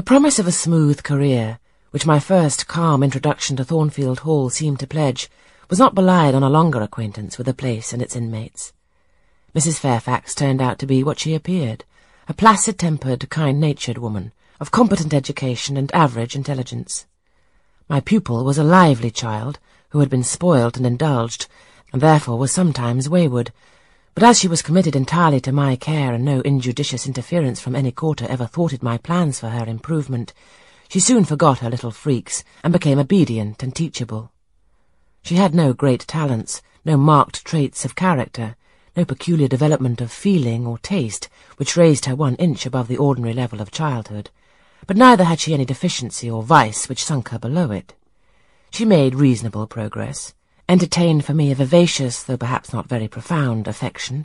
The promise of a smooth career, which my first calm introduction to Thornfield Hall seemed to pledge, was not belied on a longer acquaintance with the place and its inmates. Mrs. Fairfax turned out to be what she appeared, a placid-tempered, kind-natured woman, of competent education and average intelligence. My pupil was a lively child, who had been spoilt and indulged, and therefore was sometimes wayward, but as she was committed entirely to my care and no injudicious interference from any quarter ever thwarted my plans for her improvement, she soon forgot her little freaks and became obedient and teachable. She had no great talents, no marked traits of character, no peculiar development of feeling or taste which raised her one inch above the ordinary level of childhood, but neither had she any deficiency or vice which sunk her below it. She made reasonable progress, entertained for me a vivacious, though perhaps not very profound, affection,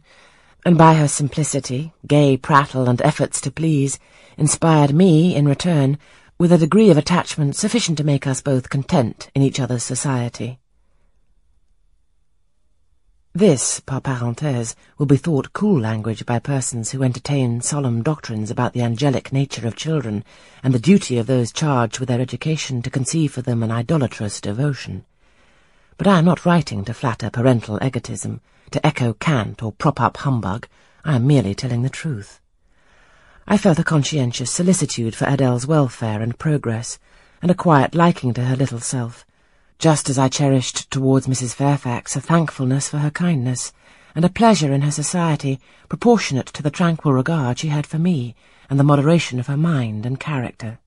and by her simplicity, gay prattle, and efforts to please, inspired me, in return, with a degree of attachment sufficient to make us both content in each other's society. This, par parenthèse, will be thought cool language by persons who entertain solemn doctrines about the angelic nature of children, and the duty of those charged with their education to conceive for them an idolatrous devotion. But I am not writing to flatter parental egotism, to echo cant or prop up humbug. I am merely telling the truth. I felt a conscientious solicitude for Adele's welfare and progress, and a quiet liking to her little self, just as I cherished towards Mrs. Fairfax a thankfulness for her kindness, and a pleasure in her society proportionate to the tranquil regard she had for me, and the moderation of her mind and character.